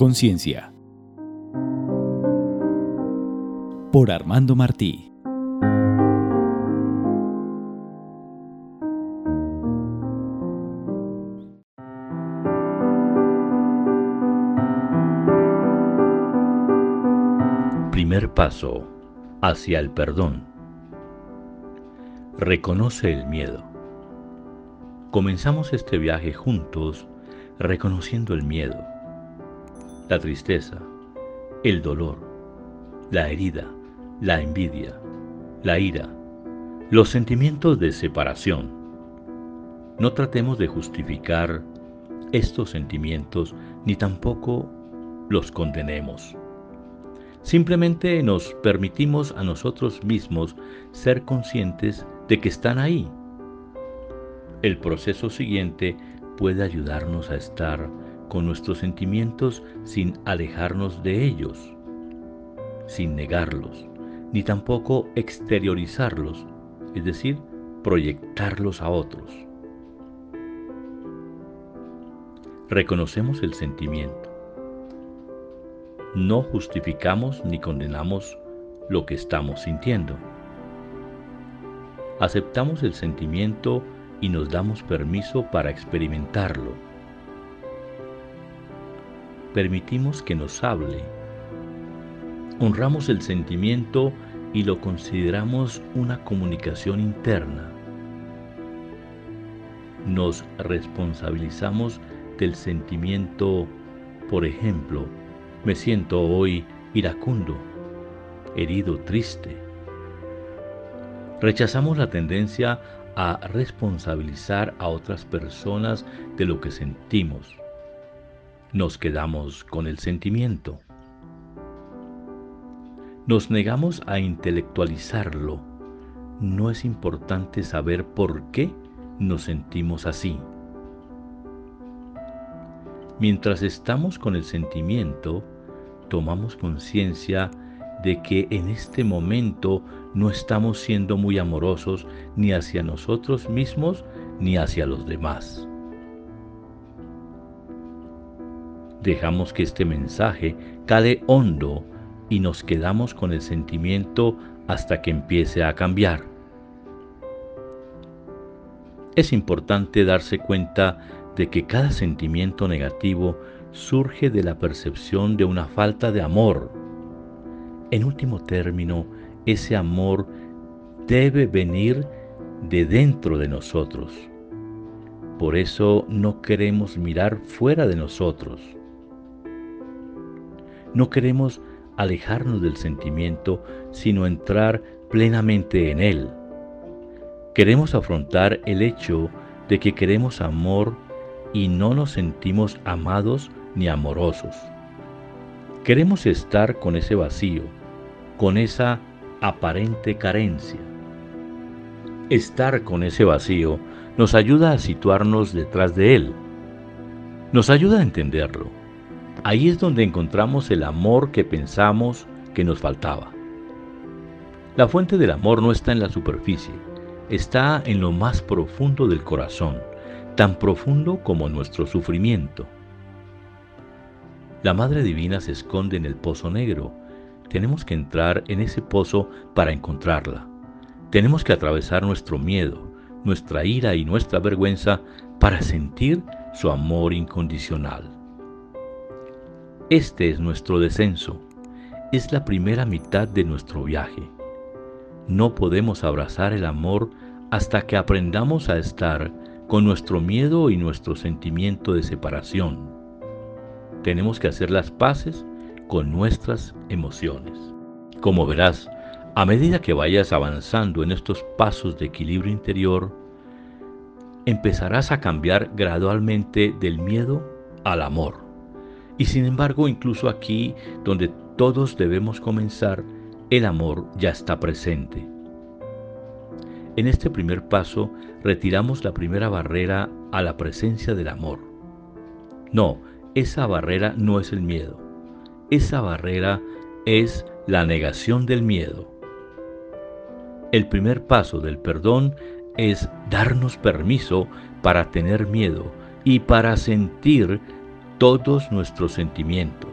conciencia. Por Armando Martí. Primer paso hacia el perdón. Reconoce el miedo. Comenzamos este viaje juntos reconociendo el miedo, la tristeza, el dolor, la herida, la envidia, la ira, los sentimientos de separación. No tratemos de justificar estos sentimientos ni tampoco los condenemos. Simplemente nos permitimos a nosotros mismos ser conscientes de que están ahí. El proceso siguiente puede ayudarnos a estar con nuestros sentimientos sin alejarnos de ellos, sin negarlos, ni tampoco exteriorizarlos, es decir, proyectarlos a otros. Reconocemos el sentimiento. No justificamos ni condenamos lo que estamos sintiendo. Aceptamos el sentimiento y nos damos permiso para experimentarlo. Permitimos que nos hable. Honramos el sentimiento y lo consideramos una comunicación interna. Nos responsabilizamos del sentimiento, por ejemplo, me siento hoy iracundo, herido, triste. Rechazamos la tendencia a responsabilizar a otras personas de lo que sentimos. Nos quedamos con el sentimiento. Nos negamos a intelectualizarlo. No es importante saber por qué nos sentimos así. Mientras estamos con el sentimiento, tomamos conciencia de que en este momento no estamos siendo muy amorosos ni hacia nosotros mismos ni hacia los demás. Dejamos que este mensaje cale hondo y nos quedamos con el sentimiento hasta que empiece a cambiar. Es importante darse cuenta de que cada sentimiento negativo surge de la percepción de una falta de amor en último término, ese amor debe venir de dentro de nosotros. Por eso no queremos mirar fuera de nosotros. No queremos alejarnos del sentimiento, sino entrar plenamente en él. Queremos afrontar el hecho de que queremos amor y no nos sentimos amados ni amorosos. Queremos estar con ese vacío, con esa aparente carencia. Estar con ese vacío nos ayuda a situarnos detrás de él. Nos ayuda a entenderlo. Ahí es donde encontramos el amor que pensamos que nos faltaba. La fuente del amor no está en la superficie, está en lo más profundo del corazón, tan profundo como nuestro sufrimiento. La Madre Divina se esconde en el pozo negro, tenemos que entrar en ese pozo para encontrarla. Tenemos que atravesar nuestro miedo, nuestra ira y nuestra vergüenza para sentir su amor incondicional. Este es nuestro descenso. Es la primera mitad de nuestro viaje. No podemos abrazar el amor hasta que aprendamos a estar con nuestro miedo y nuestro sentimiento de separación. Tenemos que hacer las paces con nuestras emociones. Como verás, a medida que vayas avanzando en estos pasos de equilibrio interior, empezarás a cambiar gradualmente del miedo al amor. Y sin embargo, incluso aquí, donde todos debemos comenzar, el amor ya está presente. En este primer paso, retiramos la primera barrera a la presencia del amor. No, esa barrera no es el miedo esa barrera es la negación del miedo. El primer paso del perdón es darnos permiso para tener miedo y para sentir todos nuestros sentimientos.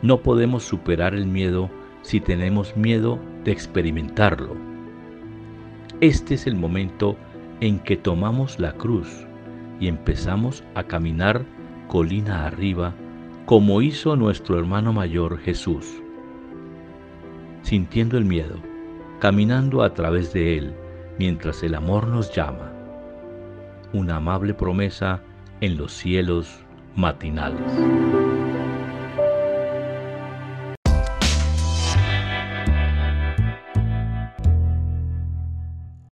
No podemos superar el miedo si tenemos miedo de experimentarlo. Este es el momento en que tomamos la cruz y empezamos a caminar colina arriba como hizo nuestro hermano mayor Jesús, sintiendo el miedo, caminando a través de él mientras el amor nos llama. Una amable promesa en los cielos matinales.